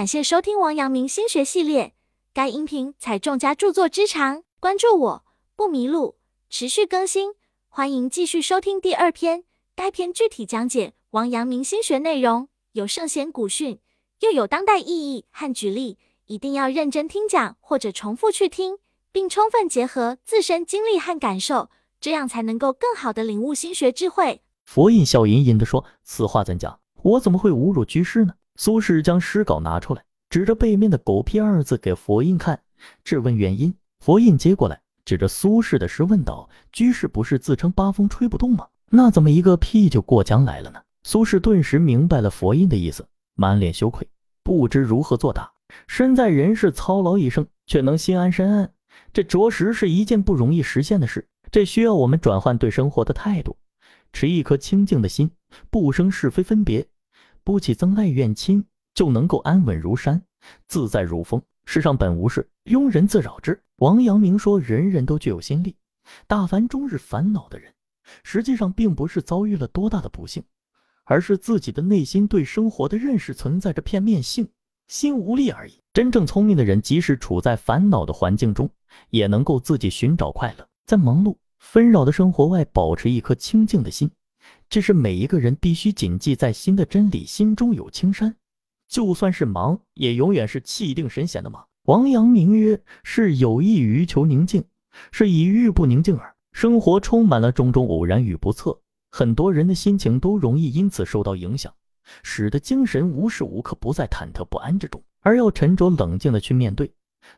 感谢收听王阳明心学系列，该音频采众家著作之长，关注我不迷路，持续更新，欢迎继续收听第二篇。该篇具体讲解王阳明心学内容，有圣贤古训，又有当代意义和举例，一定要认真听讲或者重复去听，并充分结合自身经历和感受，这样才能够更好的领悟心学智慧。佛印笑吟吟地说：“此话怎讲？我怎么会侮辱居士呢？”苏轼将诗稿拿出来，指着背面的“狗屁”二字给佛印看，质问原因。佛印接过来，指着苏轼的诗问道：“居士不是自称八风吹不动吗？那怎么一个屁就过江来了呢？”苏轼顿时明白了佛印的意思，满脸羞愧，不知如何作答。身在人世操劳一生，却能心安身安，这着实是一件不容易实现的事。这需要我们转换对生活的态度，持一颗清净的心，不生是非分别。不起憎爱怨亲，就能够安稳如山，自在如风。世上本无事，庸人自扰之。王阳明说，人人都具有心力，大凡终日烦恼的人，实际上并不是遭遇了多大的不幸，而是自己的内心对生活的认识存在着片面性，心无力而已。真正聪明的人，即使处在烦恼的环境中，也能够自己寻找快乐，在忙碌纷扰的生活外，保持一颗清静的心。这是每一个人必须谨记在心的真理。心中有青山，就算是忙，也永远是气定神闲的忙。王阳明曰：“是有意于求宁静，是以欲不宁静耳。”生活充满了种种偶然与不测，很多人的心情都容易因此受到影响，使得精神无时无刻不在忐忑不安之中。而要沉着冷静的去面对，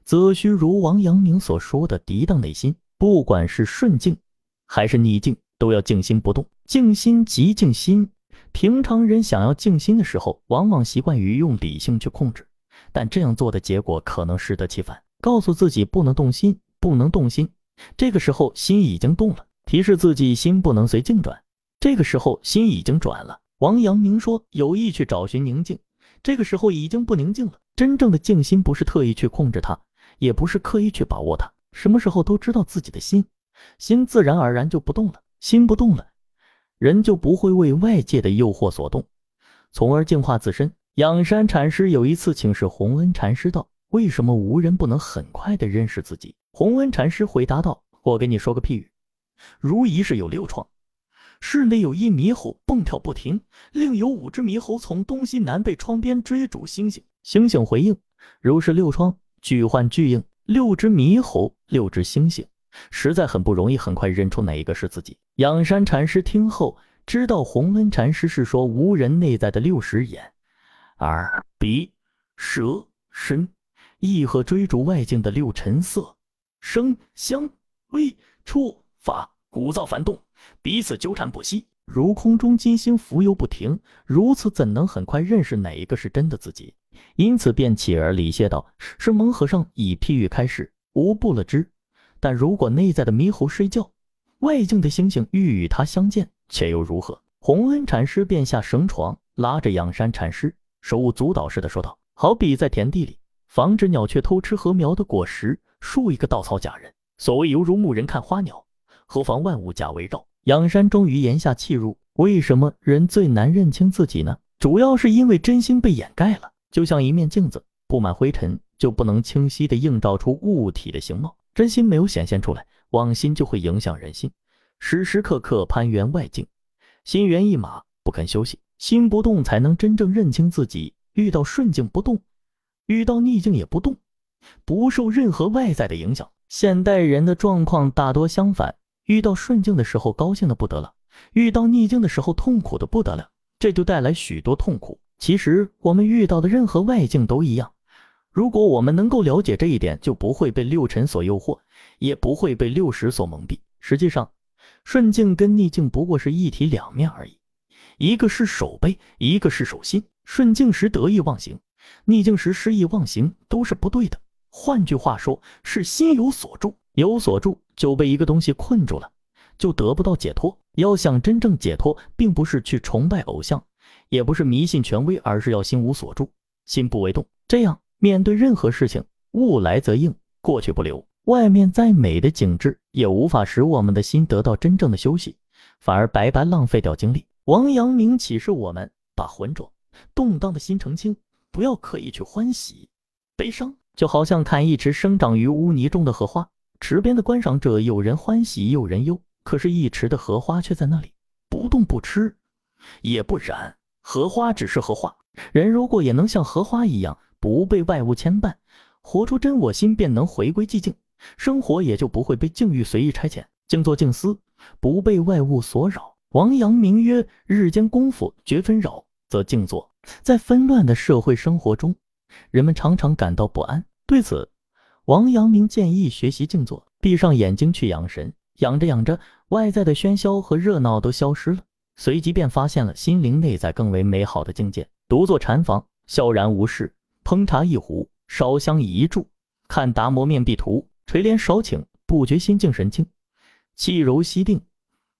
则需如王阳明所说的涤荡内心，不管是顺境还是逆境。都要静心不动，静心即静心。平常人想要静心的时候，往往习惯于用理性去控制，但这样做的结果可能适得其反。告诉自己不能动心，不能动心，这个时候心已经动了；提示自己心不能随境转，这个时候心已经转了。王阳明说，有意去找寻宁静，这个时候已经不宁静了。真正的静心不是特意去控制它，也不是刻意去把握它，什么时候都知道自己的心，心自然而然就不动了。心不动了，人就不会为外界的诱惑所动，从而净化自身。仰山禅师有一次请示洪恩禅师道：“为什么无人不能很快的认识自己？”洪恩禅师回答道：“我给你说个譬喻，如一室有六窗，室内有一猕猴蹦跳不停，另有五只猕猴从东西南北窗边追逐星星。星星回应，如是六窗，俱幻俱应，六只猕猴，六只星星。”实在很不容易，很快认出哪一个是自己。仰山禅师听后，知道洪恩禅师是说无人内在的六十眼、耳、鼻、舌、身，意和追逐外境的六尘色、声、香、味、触、法，鼓噪繁动，彼此纠缠不息，如空中金星浮游不停。如此怎能很快认识哪一个是真的自己？因此便起而礼谢道：“是蒙和尚以譬喻开示，无不了之。”但如果内在的猕猴睡觉，外境的星星欲与他相见，却又如何？洪恩禅师便下绳床，拉着仰山禅师，手舞足蹈似的说道：“好比在田地里防止鸟雀偷吃禾苗的果实，竖一个稻草假人。所谓犹如牧人看花鸟，何妨万物假围绕。”仰山终于言下气入：为什么人最难认清自己呢？主要是因为真心被掩盖了，就像一面镜子，布满灰尘，就不能清晰地映照出物体的形貌。真心没有显现出来，妄心就会影响人心，时时刻刻攀援外境，心猿意马，不肯休息。心不动，才能真正认清自己。遇到顺境不动，遇到逆境也不动，不受任何外在的影响。现代人的状况大多相反，遇到顺境的时候高兴的不得了，遇到逆境的时候痛苦的不得了，这就带来许多痛苦。其实我们遇到的任何外境都一样。如果我们能够了解这一点，就不会被六尘所诱惑，也不会被六识所蒙蔽。实际上，顺境跟逆境不过是一体两面而已，一个是守背，一个是守心。顺境时得意忘形，逆境时失意忘形，都是不对的。换句话说，是心有所住，有所住就被一个东西困住了，就得不到解脱。要想真正解脱，并不是去崇拜偶像，也不是迷信权威，而是要心无所住，心不为动，这样。面对任何事情，物来则应，过去不留。外面再美的景致，也无法使我们的心得到真正的休息，反而白白浪费掉精力。王阳明启示我们：把浑浊、动荡的心澄清，不要刻意去欢喜、悲伤，就好像看一池生长于污泥中的荷花，池边的观赏者有人欢喜，有人忧，可是，一池的荷花却在那里不动不吃，也不染。荷花只是荷花，人如果也能像荷花一样，不被外物牵绊，活出真我心，便能回归寂静，生活也就不会被境遇随意差遣，静坐静思，不被外物所扰。王阳明曰：“日间功夫绝纷扰，则静坐。”在纷乱的社会生活中，人们常常感到不安。对此，王阳明建议学习静坐，闭上眼睛去养神。养着养着，外在的喧嚣和热闹都消失了，随即便发现了心灵内在更为美好的境界。独坐禅房，萧然无事，烹茶一壶，烧香一炷，看达摩面壁图，垂帘少顷，不觉心静神清，气柔息定，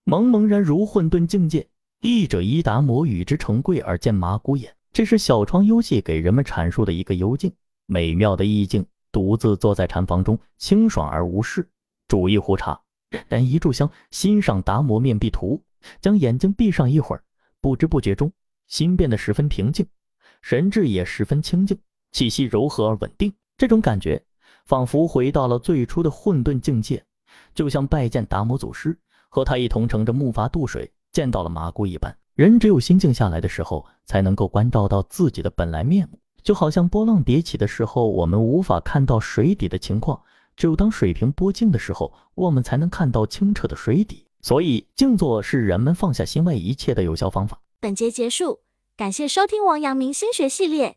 蒙蒙然如混沌境界。译者依达摩与之成贵而见麻姑也。这是小窗幽戏给人们阐述的一个幽静美妙的意境。独自坐在禅房中，清爽而无事，煮一壶茶，燃一炷香，欣赏达摩面壁图，将眼睛闭上一会儿，不知不觉中，心变得十分平静，神智也十分清净，气息柔和而稳定。这种感觉仿佛回到了最初的混沌境界，就像拜见达摩祖师，和他一同乘着木筏渡水。见到了麻姑一般，人只有心静下来的时候，才能够关照到自己的本来面目。就好像波浪叠起的时候，我们无法看到水底的情况；只有当水平波静的时候，我们才能看到清澈的水底。所以，静坐是人们放下心外一切的有效方法。本节结束，感谢收听王阳明心学系列。